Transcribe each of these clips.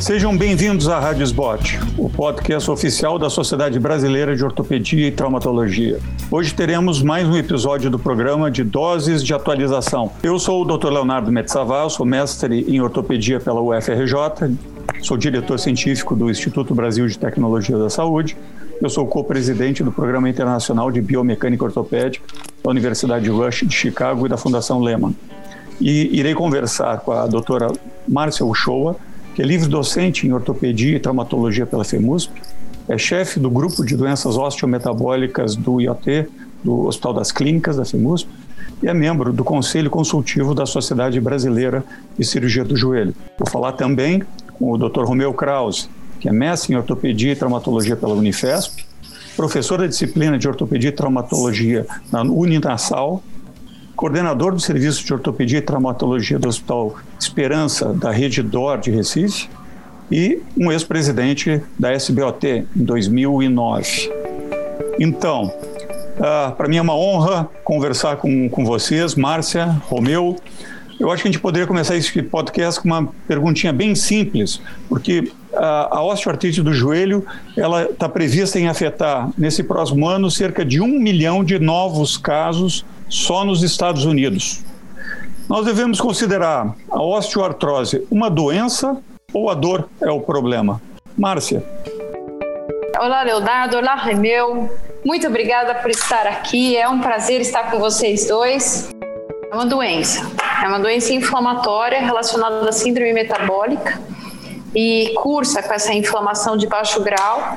Sejam bem-vindos à Rádio Sbot, o podcast oficial da Sociedade Brasileira de Ortopedia e Traumatologia. Hoje teremos mais um episódio do programa de Doses de Atualização. Eu sou o Dr. Leonardo Metzaval, sou mestre em ortopedia pela UFRJ, sou diretor científico do Instituto Brasil de Tecnologia da Saúde, eu sou co-presidente do Programa Internacional de Biomecânica Ortopédica da Universidade Rush de Chicago e da Fundação Lehman. E irei conversar com a doutora Márcia Uchoa, que é livre-docente em ortopedia e traumatologia pela FEMUSP, é chefe do grupo de doenças osteometabólicas do IoT, do Hospital das Clínicas da FEMUSP, e é membro do Conselho Consultivo da Sociedade Brasileira de Cirurgia do Joelho. Vou falar também com o Dr. Romeu Krause, que é mestre em ortopedia e traumatologia pela Unifesp, professor da disciplina de ortopedia e traumatologia na Uninasal coordenador do Serviço de Ortopedia e Traumatologia do Hospital Esperança da Rede DOR de Recife e um ex-presidente da SBOT em 2009. Então, uh, para mim é uma honra conversar com, com vocês, Márcia, Romeu. Eu acho que a gente poderia começar esse podcast com uma perguntinha bem simples, porque a, a osteoartrite do joelho ela está prevista em afetar nesse próximo ano cerca de um milhão de novos casos só nos Estados Unidos. Nós devemos considerar a osteoartrose uma doença ou a dor é o problema? Márcia. Olá, Leonardo. Olá, Remeu. Muito obrigada por estar aqui. É um prazer estar com vocês dois. É uma doença. É uma doença inflamatória relacionada à síndrome metabólica e cursa com essa inflamação de baixo grau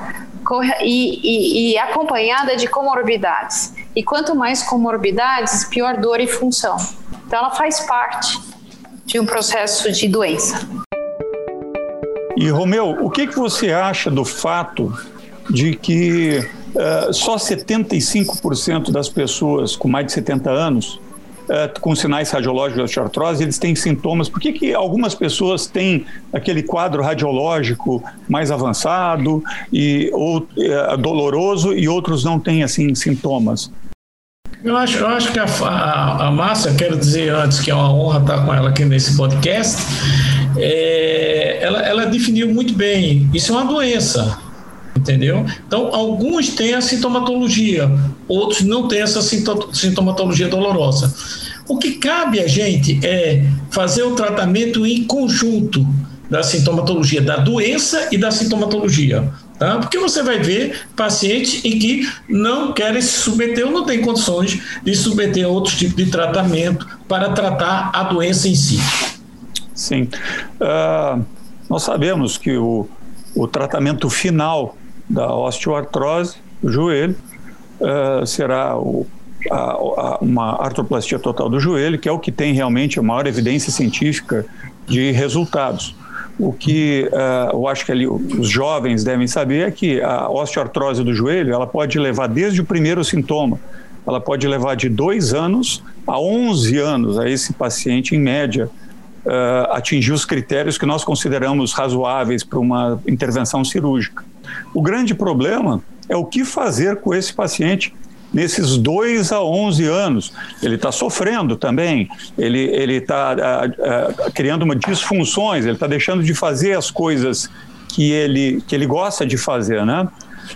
e, e, e acompanhada de comorbidades. E quanto mais comorbidades, pior dor e função. Então, ela faz parte de um processo de doença. E, Romeu, o que, que você acha do fato de que uh, só 75% das pessoas com mais de 70 anos uh, com sinais radiológicos de artrose, eles têm sintomas. Por que, que algumas pessoas têm aquele quadro radiológico mais avançado e ou, uh, doloroso e outros não têm assim sintomas? Eu acho, eu acho que a, a, a Márcia, quero dizer antes que é uma honra estar com ela aqui nesse podcast, é, ela, ela definiu muito bem. Isso é uma doença entendeu? Então, alguns têm a sintomatologia, outros não têm essa sintomatologia dolorosa. O que cabe a gente é fazer o tratamento em conjunto da sintomatologia da doença e da sintomatologia. Tá? Porque você vai ver pacientes em que não querem se submeter ou não têm condições de submeter a outros tipos de tratamento para tratar a doença em si. Sim. Uh, nós sabemos que o, o tratamento final da osteoartrose do joelho, uh, será o, a, a, uma artroplastia total do joelho, que é o que tem realmente a maior evidência científica de resultados. O que uh, eu acho que ali os jovens devem saber é que a osteoartrose do joelho ela pode levar desde o primeiro sintoma, ela pode levar de dois anos a 11 anos a esse paciente, em média, uh, atingir os critérios que nós consideramos razoáveis para uma intervenção cirúrgica. O grande problema é o que fazer com esse paciente nesses 2 a 11 anos. Ele está sofrendo também, ele está criando uma disfunções, ele está deixando de fazer as coisas que ele, que ele gosta de fazer, né?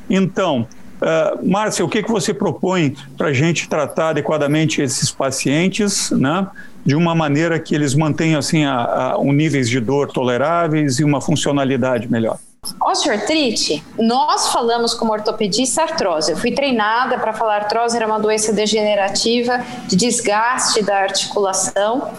Então, uh, Márcia, o que, que você propõe para a gente tratar adequadamente esses pacientes, né? De uma maneira que eles mantenham assim a, a, um níveis de dor toleráveis e uma funcionalidade melhor. Osteoartrite, nós falamos como ortopedista artrose. Eu fui treinada para falar artrose era uma doença degenerativa de desgaste da articulação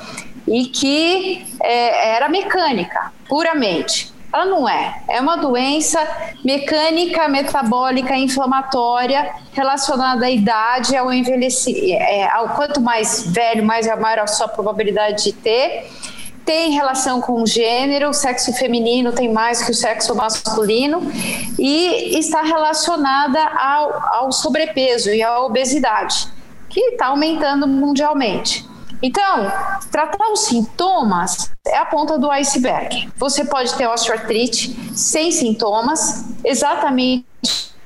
e que é, era mecânica, puramente. Ela não é. É uma doença mecânica, metabólica, inflamatória, relacionada à idade, ao envelhecer. É, ao quanto mais velho, mais maior a sua probabilidade de ter tem relação com o gênero, o sexo feminino tem mais que o sexo masculino e está relacionada ao, ao sobrepeso e à obesidade, que está aumentando mundialmente. Então, tratar os sintomas é a ponta do iceberg. Você pode ter osteoartrite sem sintomas, exatamente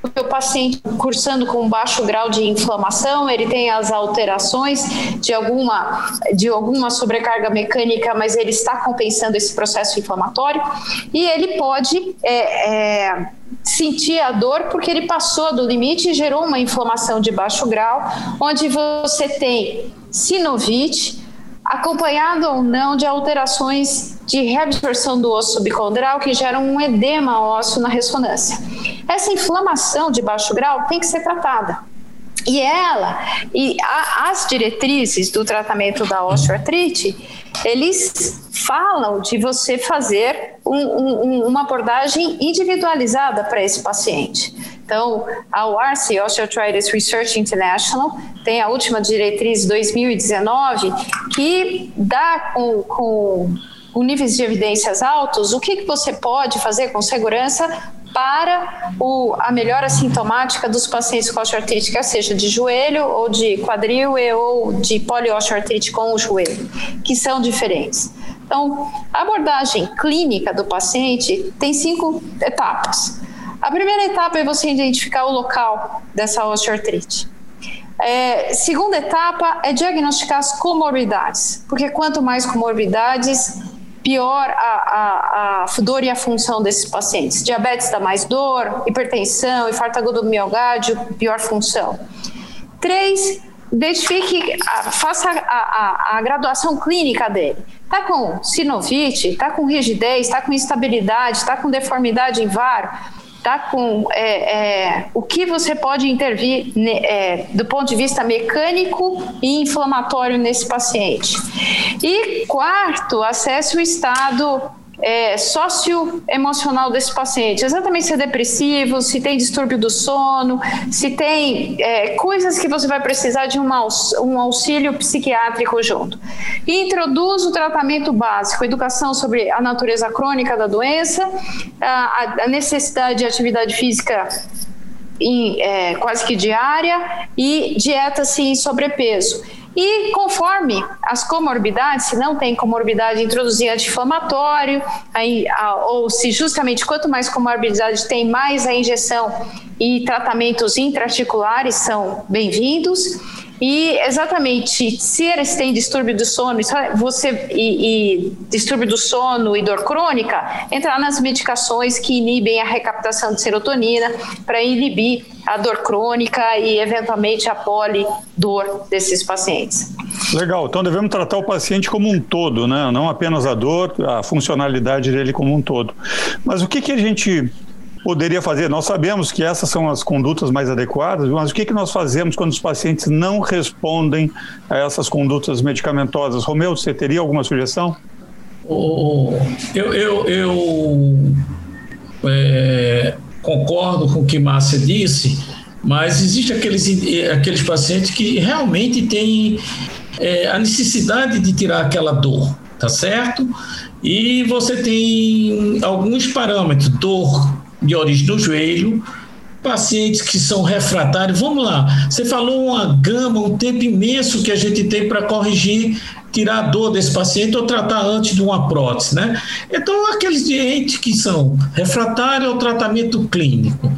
o paciente cursando com baixo grau de inflamação, ele tem as alterações de alguma, de alguma sobrecarga mecânica, mas ele está compensando esse processo inflamatório e ele pode é, é, sentir a dor porque ele passou do limite e gerou uma inflamação de baixo grau, onde você tem sinovite, acompanhado ou não de alterações de reabsorção do osso subcondral que geram um edema ósseo na ressonância. Essa inflamação de baixo grau tem que ser tratada. E ela, e a, as diretrizes do tratamento da osteoartrite, eles falam de você fazer um, um, uma abordagem individualizada para esse paciente. Então, a OARC, Osteoarthritis Research International, tem a última diretriz 2019 que dá com, com, com níveis de evidências altos o que, que você pode fazer com segurança para o, a melhora sintomática dos pacientes com osteoartrite, seja de joelho ou de quadril ou de poliosteoartrite com o joelho, que são diferentes. Então, a abordagem clínica do paciente tem cinco etapas. A primeira etapa é você identificar o local dessa osteoartrite. É, segunda etapa é diagnosticar as comorbidades, porque quanto mais comorbidades, pior a, a, a, dor e a função desses pacientes. Diabetes dá mais dor, hipertensão, infarto agudo do pior função. Três, identifique, faça a, a, a graduação clínica dele. Está com sinovite, está com rigidez, está com instabilidade, está com deformidade em varo, tá com é, é, o que você pode intervir é, do ponto de vista mecânico e inflamatório nesse paciente. E quarto, acesse o estado é, socioemocional desse paciente. Exatamente se é depressivo, se tem distúrbio do sono, se tem é, coisas que você vai precisar de um, um auxílio psiquiátrico junto. E introduz o tratamento básico, educação sobre a natureza crônica da doença, a, a necessidade de atividade física em, é, quase que diária e dieta sem sobrepeso. E conforme as comorbidades, se não tem comorbidade, introduzir anti-inflamatório, ou se justamente quanto mais comorbidade tem, mais a injeção e tratamentos intraarticulares são bem-vindos. E exatamente, se eles têm distúrbio do sono, você e, e, distúrbio do sono e dor crônica, entrar nas medicações que inibem a recaptação de serotonina para inibir a dor crônica e eventualmente a polidor desses pacientes. Legal, então devemos tratar o paciente como um todo, né? Não apenas a dor, a funcionalidade dele como um todo. Mas o que, que a gente poderia fazer? Nós sabemos que essas são as condutas mais adequadas, mas o que, que nós fazemos quando os pacientes não respondem a essas condutas medicamentosas? Romeu, você teria alguma sugestão? Oh, eu, eu, eu é, concordo com o que Márcia disse, mas existe aqueles, aqueles pacientes que realmente têm é, a necessidade de tirar aquela dor, tá certo? E você tem alguns parâmetros, dor de origem do joelho, pacientes que são refratários. Vamos lá, você falou uma gama, um tempo imenso que a gente tem para corrigir, tirar a dor desse paciente ou tratar antes de uma prótese, né? Então, aqueles doentes que são refratários ao tratamento clínico,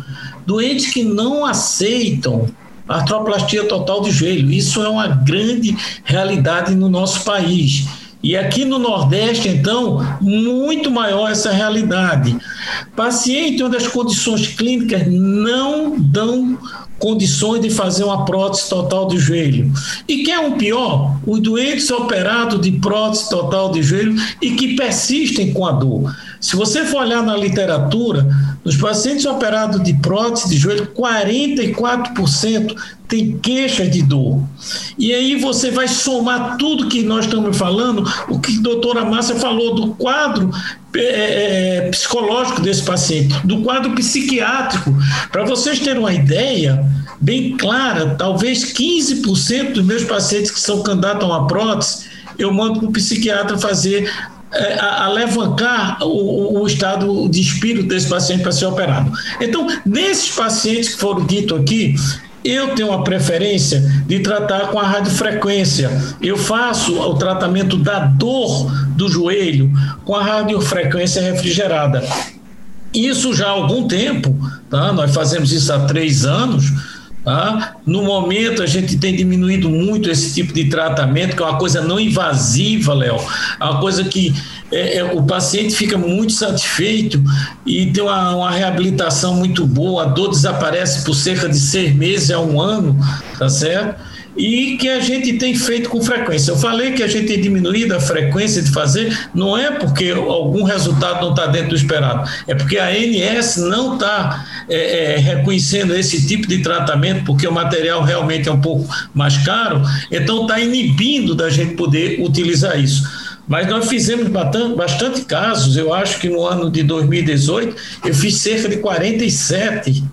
doentes que não aceitam artroplastia total de joelho, isso é uma grande realidade no nosso país e aqui no Nordeste, então, muito maior essa realidade. Paciente onde as condições clínicas não dão condições de fazer uma prótese total de joelho. E que é um pior? Os doentes operados de prótese total de joelho e que persistem com a dor. Se você for olhar na literatura, nos pacientes operados de prótese de joelho, 44% tem queixa de dor. E aí você vai somar tudo que nós estamos falando, o que a doutora Márcia falou do quadro é, é, psicológico desse paciente, do quadro psiquiátrico. Para vocês terem uma ideia bem clara, talvez 15% dos meus pacientes que são candidatos a uma prótese, eu mando para o psiquiatra fazer é, a, a o, o, estado de espírito desse paciente para ser operado. Então, nesses pacientes que foram ditos aqui, eu tenho uma preferência de tratar com a radiofrequência. Eu faço o tratamento da dor do joelho com a radiofrequência refrigerada. Isso já há algum tempo, tá? nós fazemos isso há três anos. Tá? No momento, a gente tem diminuído muito esse tipo de tratamento, que é uma coisa não invasiva, Léo, é uma coisa que é, é, o paciente fica muito satisfeito e tem uma, uma, reabilitação muito boa, a dor desaparece por cerca de seis meses a um ano, tá certo? e que a gente tem feito com frequência. Eu falei que a gente tem diminuído a frequência de fazer, não é porque algum resultado não está dentro do esperado, é porque a ANS não está é, é, reconhecendo esse tipo de tratamento, porque o material realmente é um pouco mais caro, então está inibindo da gente poder utilizar isso. Mas nós fizemos bastante, casos, eu acho que no ano de 2018 eu fiz cerca de 47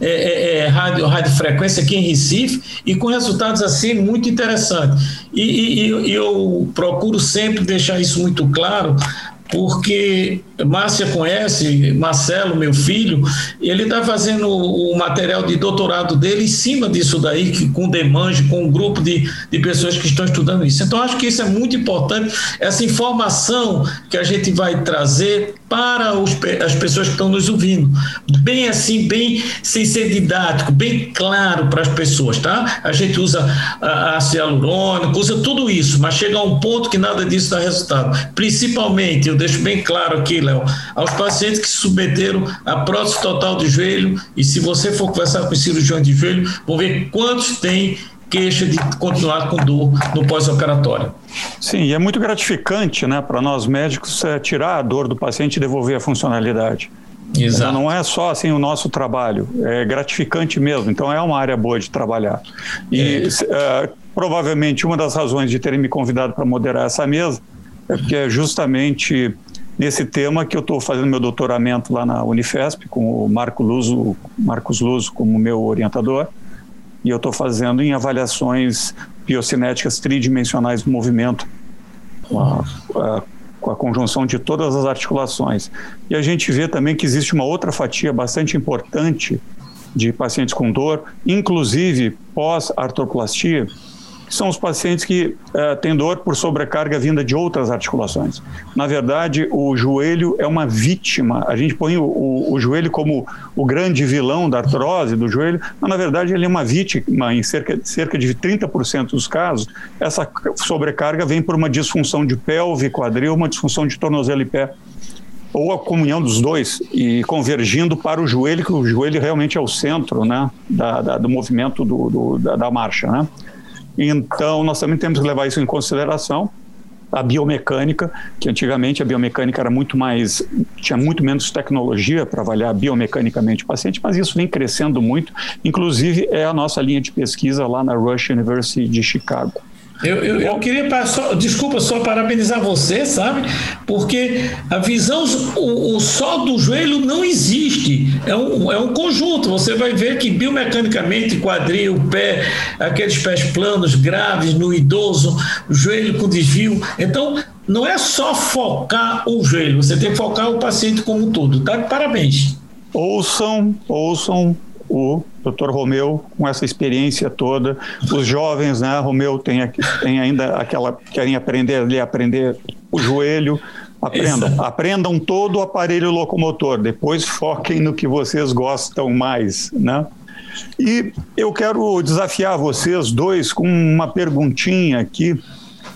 é, é, é, rádio, rádio frequência aqui em Recife e com resultados assim muito interessantes. E, e, e eu procuro sempre deixar isso muito claro porque Márcia conhece, Marcelo, meu filho, ele está fazendo o material de doutorado dele em cima disso daí, que, com Demange, com um grupo de, de pessoas que estão estudando isso. Então, acho que isso é muito importante, essa informação que a gente vai trazer para os, as pessoas que estão nos ouvindo. Bem assim, bem sem ser didático, bem claro para as pessoas, tá? A gente usa ácido hialurônico, usa tudo isso, mas chega a um ponto que nada disso dá resultado. Principalmente, eu deixo bem claro aqui, Léo, aos pacientes que submeteram a prótese total de joelho, e se você for conversar com cirurgião de joelho, vão ver quantos têm queixa de continuar com dor no pós-operatório. Sim, e é muito gratificante né, para nós médicos é, tirar a dor do paciente e devolver a funcionalidade. Exato. Então, não é só assim o nosso trabalho, é gratificante mesmo. Então é uma área boa de trabalhar. E é. uh, provavelmente uma das razões de terem me convidado para moderar essa mesa é porque é justamente nesse tema que eu estou fazendo meu doutoramento lá na Unifesp, com o Marco Luso, Marcos Luso como meu orientador, e eu estou fazendo em avaliações biocinéticas tridimensionais do movimento, com a, a, com a conjunção de todas as articulações. E a gente vê também que existe uma outra fatia bastante importante de pacientes com dor, inclusive pós-artroplastia, são os pacientes que uh, têm dor por sobrecarga vinda de outras articulações. Na verdade, o joelho é uma vítima. A gente põe o, o, o, joelho como o grande vilão da artrose do joelho, mas na verdade ele é uma vítima em cerca, cerca de 30% dos casos. Essa sobrecarga vem por uma disfunção de pelve, quadril, uma disfunção de tornozelo e pé ou a comunhão dos dois e convergindo para o joelho, que o joelho realmente é o centro né, da, da do movimento do, do, da, da marcha. Né? Então, nós também temos que levar isso em consideração. A biomecânica, que antigamente a biomecânica era muito mais, tinha muito menos tecnologia para avaliar biomecanicamente o paciente, mas isso vem crescendo muito. Inclusive, é a nossa linha de pesquisa lá na Rush University de Chicago. Eu, eu, eu queria, só, desculpa, só parabenizar você, sabe? Porque a visão, o, o só do joelho não existe. É um, é um conjunto. Você vai ver que biomecanicamente, quadril, pé, aqueles pés planos, graves no idoso, joelho com desvio. Então, não é só focar o joelho, você tem que focar o paciente como um todo. Tá? Parabéns. Ouçam, ouçam o Dr. Romeu com essa experiência toda. Os jovens, né? Romeu tem, tem ainda aquela querem aprender ali aprender o joelho. Aprendam, Isso. aprendam todo o aparelho locomotor. Depois foquem no que vocês gostam mais, né? E eu quero desafiar vocês dois com uma perguntinha aqui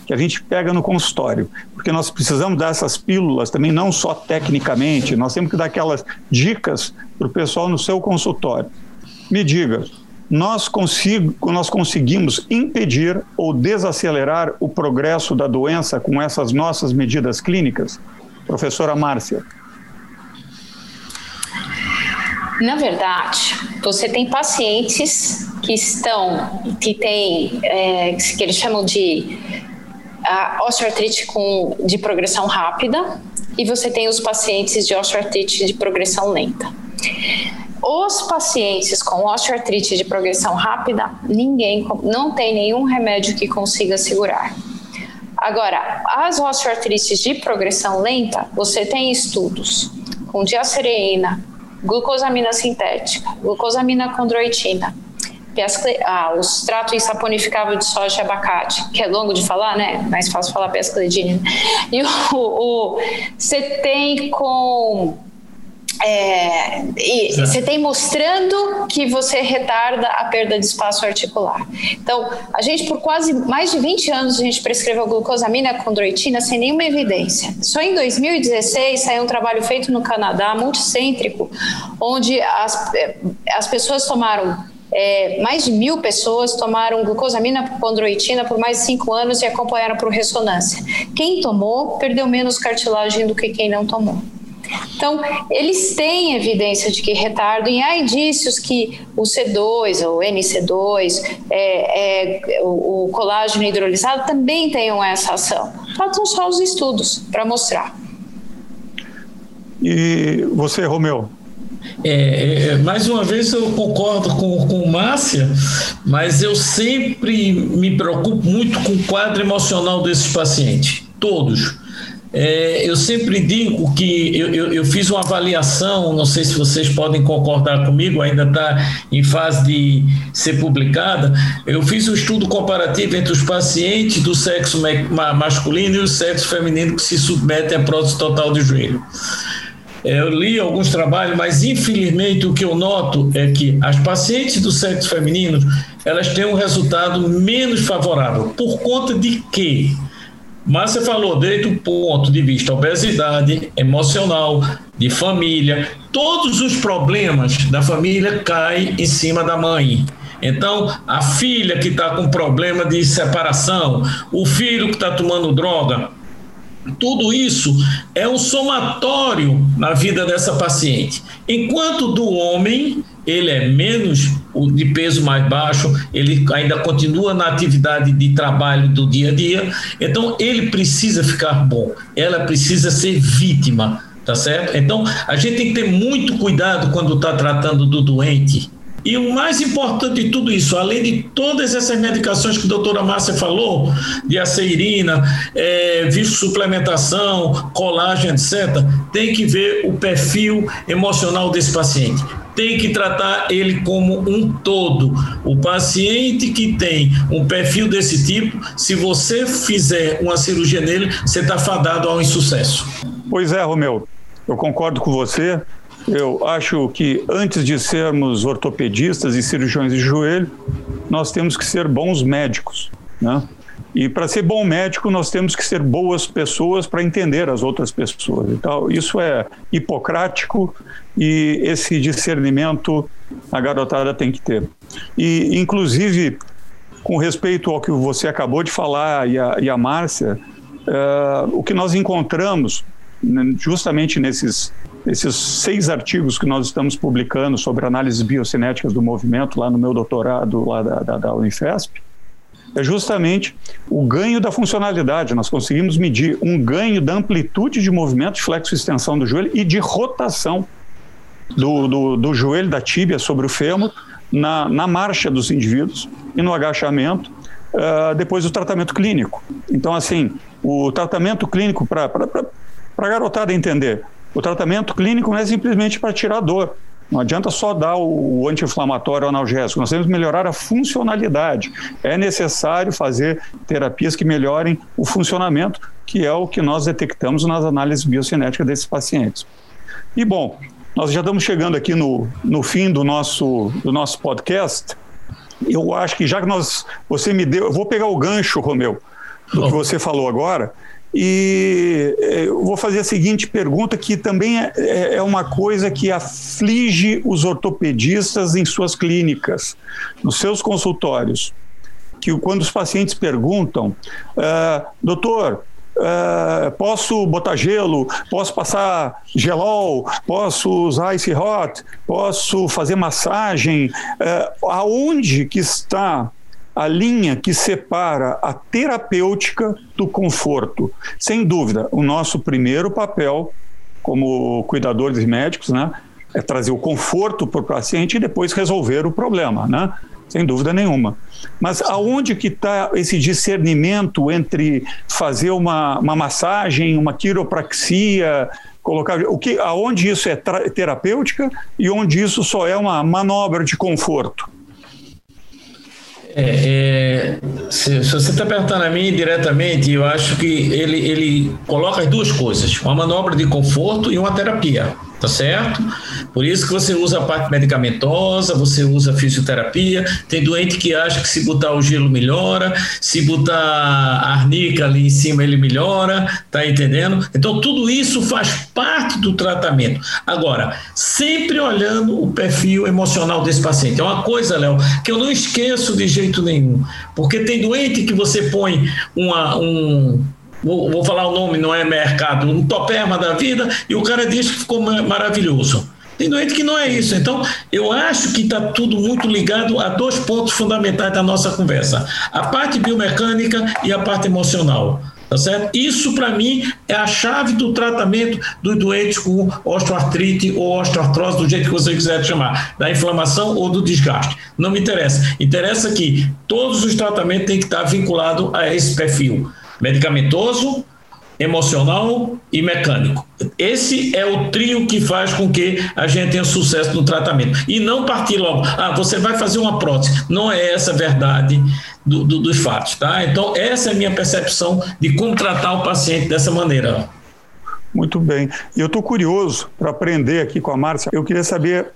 que a gente pega no consultório, porque nós precisamos dar essas pílulas também, não só tecnicamente, nós temos que dar aquelas dicas para o pessoal no seu consultório. Me diga, nós, consigo, nós conseguimos impedir ou desacelerar o progresso da doença com essas nossas medidas clínicas? Professora Márcia. Na verdade, você tem pacientes que estão, que têm, é, que eles chamam de a osteoartrite com, de progressão rápida, e você tem os pacientes de osteoartrite de progressão lenta. Os pacientes com osteoartrite de progressão rápida, ninguém não tem nenhum remédio que consiga segurar. Agora, as osteoartrites de progressão lenta, você tem estudos com diacereína, glucosamina sintética, glucosamina condroitina, ah, o extrato insaponificável de soja e abacate, que é longo de falar, né? Mais fácil falar pescledina. E o, o, você tem com é, e você tem mostrando que você retarda a perda de espaço articular. Então, a gente, por quase mais de 20 anos, a gente prescreveu glucosamina condroitina sem nenhuma evidência. Só em 2016 saiu um trabalho feito no Canadá, multicêntrico, onde as, é, as pessoas tomaram é, mais de mil pessoas tomaram glucosamina condroitina por mais de cinco anos e acompanharam por ressonância. Quem tomou perdeu menos cartilagem do que quem não tomou. Então, eles têm evidência de que retardam, e há indícios que o C2, ou NC2, é, é, o, o colágeno hidrolisado também tenham essa ação. Faltam só os estudos para mostrar. E você, Romeu? É, é, mais uma vez eu concordo com, com Márcia, mas eu sempre me preocupo muito com o quadro emocional desses pacientes, todos. É, eu sempre digo que eu, eu, eu, fiz uma avaliação, não sei se vocês podem concordar comigo, ainda está em fase de ser publicada. Eu fiz um estudo comparativo entre os pacientes do sexo masculino e o sexo feminino que se submetem à prótese total de joelho. É, eu li alguns trabalhos, mas infelizmente o que eu noto é que as pacientes do sexo feminino elas têm um resultado menos favorável. Por conta de quê? Mas você falou desde o ponto de vista obesidade, emocional, de família, todos os problemas da família caem em cima da mãe. Então, a filha que está com problema de separação, o filho que está tomando droga, tudo isso é um somatório na vida dessa paciente. Enquanto do homem, ele é menos de peso mais baixo, ele ainda continua na atividade de trabalho do dia a dia, então ele precisa ficar bom, ela precisa ser vítima, tá certo? Então a gente tem que ter muito cuidado quando está tratando do doente e o mais importante de tudo isso, além de todas essas medicações que a doutora Márcia falou, de aceirina, é, suplementação, colágeno, etc., tem que ver o perfil emocional desse paciente. Tem que tratar ele como um todo. O paciente que tem um perfil desse tipo, se você fizer uma cirurgia nele, você está fadado ao insucesso. Pois é, Romeu, eu concordo com você. Eu acho que antes de sermos ortopedistas e cirurgiões de joelho, nós temos que ser bons médicos, né? E para ser bom médico, nós temos que ser boas pessoas para entender as outras pessoas. Então, isso é hipocrático e esse discernimento a garotada tem que ter. E, inclusive, com respeito ao que você acabou de falar e a, e a Márcia, uh, o que nós encontramos né, justamente nesses esses seis artigos que nós estamos publicando sobre análises biocinéticas do movimento lá no meu doutorado lá da, da, da Unifesp, é justamente o ganho da funcionalidade. Nós conseguimos medir um ganho da amplitude de movimento, de flexo e extensão do joelho e de rotação do, do, do joelho, da tíbia sobre o fêmur, na, na marcha dos indivíduos e no agachamento, uh, depois do tratamento clínico. Então, assim, o tratamento clínico, para a garotada entender, o tratamento clínico não é simplesmente para tirar dor. Não adianta só dar o anti-inflamatório analgésico, nós temos que melhorar a funcionalidade. É necessário fazer terapias que melhorem o funcionamento, que é o que nós detectamos nas análises biocinéticas desses pacientes. E bom, nós já estamos chegando aqui no, no fim do nosso, do nosso podcast. Eu acho que já que nós, você me deu, eu vou pegar o gancho, Romeu, do que você falou agora, e eh, eu vou fazer a seguinte pergunta, que também é, é, é uma coisa que aflige os ortopedistas em suas clínicas, nos seus consultórios. Que quando os pacientes perguntam, ah, doutor, Uh, posso botar gelo, posso passar gelol, posso usar ice hot, posso fazer massagem. Uh, aonde que está a linha que separa a terapêutica do conforto. Sem dúvida, o nosso primeiro papel como cuidadores médicos, né, é trazer o conforto para o paciente e depois resolver o problema, né? Sem dúvida nenhuma. Mas aonde que está esse discernimento entre fazer uma, uma massagem, uma quiropraxia, colocar o que, aonde isso é terapêutica e onde isso só é uma manobra de conforto? É, é, se, se, você está perguntando a mim diretamente, eu acho que ele, ele coloca as duas coisas, uma manobra de conforto e uma terapia. Tá certo? Por isso que você usa a parte medicamentosa, você usa fisioterapia. Tem doente que acha que se botar o gelo melhora, se botar a arnica ali em cima ele melhora, tá entendendo? Então tudo isso faz parte do tratamento. Agora, sempre olhando o perfil emocional desse paciente. É uma coisa, Léo, que eu não esqueço de jeito nenhum, porque tem doente que você põe uma, um vou, vou falar o nome, não é mercado, um toperma da vida, e o cara diz que ficou maravilhoso. Tem doente que não é isso. Então, eu acho que está tudo muito ligado a dois pontos fundamentais da nossa conversa: a parte biomecânica e a parte emocional. Tá certo? Isso, para mim, é a chave do tratamento dos doentes com osteoartrite ou osteoartrose, do jeito que você quiser chamar, da inflamação ou do desgaste. Não me interessa. Interessa que todos os tratamentos têm que estar vinculados a esse perfil medicamentoso, emocional e mecânico. Esse é o trio que faz com que a gente tenha sucesso no tratamento. E não partir logo, ah, você vai fazer uma prótese. Não é essa a verdade do, do, dos fatos, tá? Então, essa é a minha percepção de como tratar o paciente dessa maneira. Muito bem. E eu estou curioso para aprender aqui com a Márcia. Eu queria saber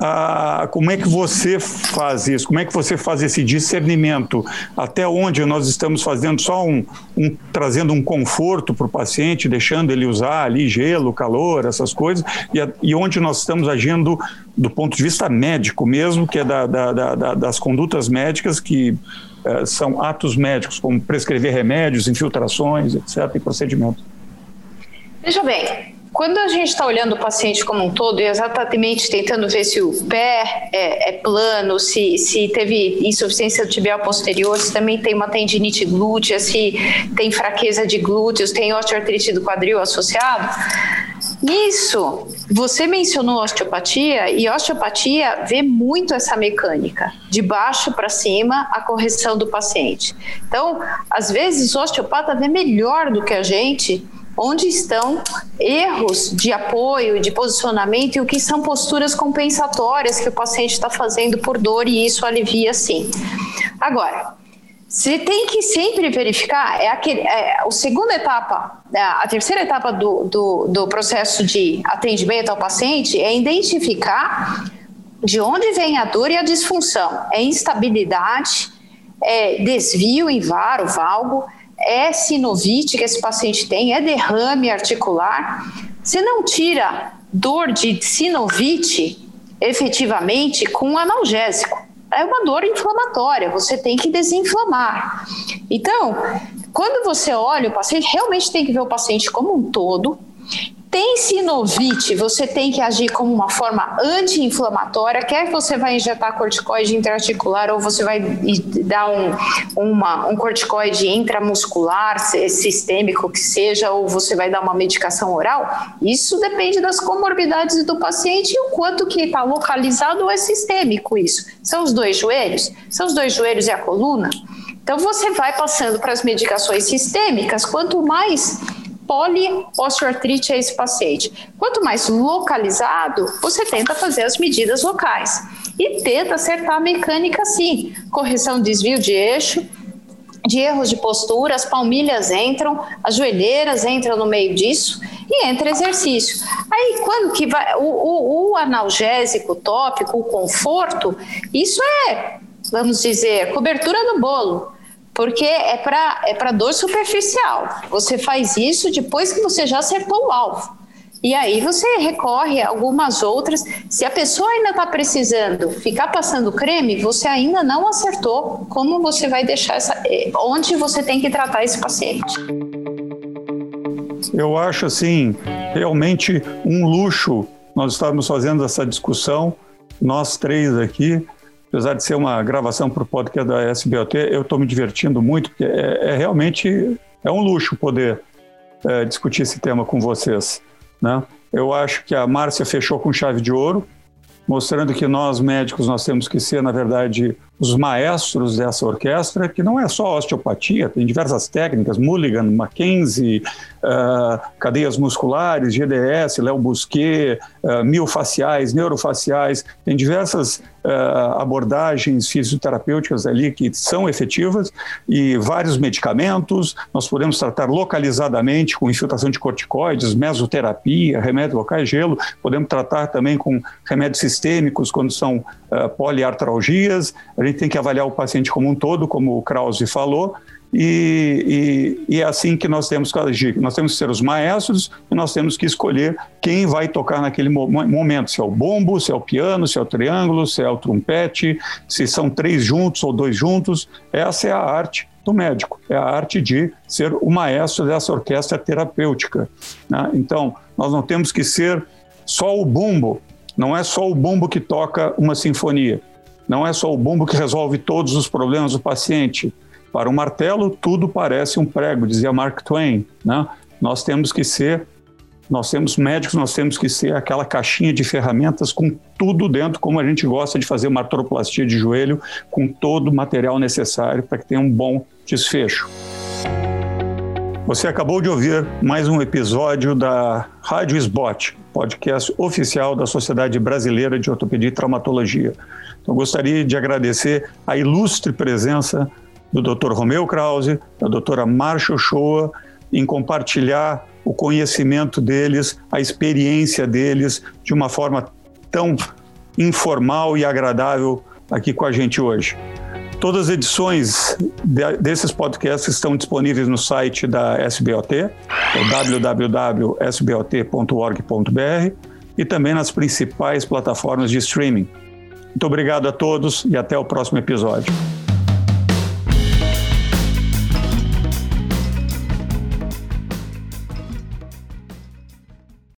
ah, como é que você faz isso? Como é que você faz esse discernimento? Até onde nós estamos fazendo só um, um trazendo um conforto para o paciente, deixando ele usar ali gelo, calor, essas coisas, e, e, onde nós estamos agindo do ponto de vista médico mesmo, que é da, da, da, das condutas médicas que eh, são atos médicos, como prescrever remédios, infiltrações, etc., e procedimentos. Veja bem, quando a gente está olhando o paciente como um todo e exatamente tentando ver se o pé é, é, plano, se, se teve insuficiência tibial posterior, se também tem uma tendinite glútea, se tem fraqueza de glúteos, tem osteoartrite do quadril associado, Nisso, você mencionou osteopatia e osteopatia vê muito essa mecânica, de baixo para cima, a correção do paciente. Então, às vezes, o osteopata vê melhor do que a gente onde estão erros de apoio, de posicionamento e o que são posturas compensatórias que o paciente está fazendo por dor e isso alivia sim. Agora, você tem que sempre verificar, é, aquele, é a segunda etapa, é, a terceira etapa do, do, do processo de atendimento ao paciente é identificar de onde vem a dor e a disfunção. É instabilidade, é desvio em varo, valgo, é sinovite que esse paciente tem, é derrame articular. Você não tira dor de sinovite efetivamente com analgésico. É uma dor inflamatória, você tem que desinflamar. Então, quando você olha o paciente, realmente tem que ver o paciente como um todo, tem sinovite, você tem que agir como uma forma anti-inflamatória, quer você vai injetar corticoide intraarticular ou você vai dar um, uma, um corticoide intramuscular, sistêmico que seja, ou você vai dar uma medicação oral, isso depende das comorbidades do paciente e o quanto que está localizado ou é sistêmico isso. São os dois joelhos? São os dois joelhos e a coluna? Então você vai passando para as medicações sistêmicas, quanto mais poliosteoartrite é esse paciente. Quanto mais localizado, você tenta fazer as medidas locais e tenta acertar a mecânica sim. Correção, desvio de eixo, de erros de postura, as palmilhas entram, as joelheiras entram no meio disso e entra exercício. Aí quando que vai o, o, o analgésico tópico, o conforto, isso é, vamos dizer, cobertura no bolo porque é para é para dor superficial. Você faz isso depois que você já acertou o alvo. E aí você recorre a algumas outras. Se a pessoa ainda está precisando ficar passando creme, você ainda não acertou como você vai deixar essa. Eh, onde você tem que tratar esse paciente. Eu acho assim, realmente um luxo nós estávamos fazendo essa discussão, nós três aqui, apesar de ser uma gravação para o podcast da SBOT, eu estou me divertindo muito, porque é, é, realmente é um luxo poder é, discutir esse tema com vocês. Né? Eu acho que a Márcia fechou com chave de ouro, mostrando que nós médicos nós temos que ser, na verdade, os maestros dessa orquestra, que não é só osteopatia, tem diversas técnicas, Mulligan, Mackenzie, uh, cadeias musculares, GDS, Léo Busquet, uh, miofaciais, neurofaciais, tem diversas uh, abordagens fisioterapêuticas ali que são efetivas e vários medicamentos. Nós podemos tratar localizadamente com infiltração de corticoides, mesoterapia, remédio local gelo. Podemos tratar também com remédios sistêmicos quando são poliartralgias. A gente tem que avaliar o paciente como um todo, como o Krause falou. E, e, e, é assim que nós temos que agir. Nós temos que ser os maestros e nós temos que escolher quem vai tocar naquele momento, se é o bombo, se é o piano, se é o triângulo, se é o trompete, se são três juntos ou dois juntos. Essa é a arte do médico, é a arte de ser o maestro dessa orquestra terapêutica. Né? Então, nós não temos que ser só o bumbo, não é só o bumbo que toca uma sinfonia, não é só o bumbo que resolve todos os problemas do paciente para o martelo, tudo parece um prego, dizia Mark Twain. Né? Nós temos que ser, nós temos médicos, nós temos que ser aquela caixinha de ferramentas com tudo dentro, como a gente gosta de fazer uma artroplastia de joelho, com todo o material necessário para que tenha um bom desfecho. Você acabou de ouvir mais um episódio da Rádio SBOT, podcast oficial da Sociedade Brasileira de Ortopedia e Traumatologia. Então, gostaria de agradecer a ilustre presença do Dr. Romeu Krause, da doutora Marcia Ochoa, em compartilhar o conhecimento deles, a experiência deles de uma forma tão informal e agradável aqui com a gente hoje. Todas as edições de, desses podcasts estão disponíveis no site da SBOT, é www.sbot.org.br, e também nas principais plataformas de streaming. Muito obrigado a todos e até o próximo episódio.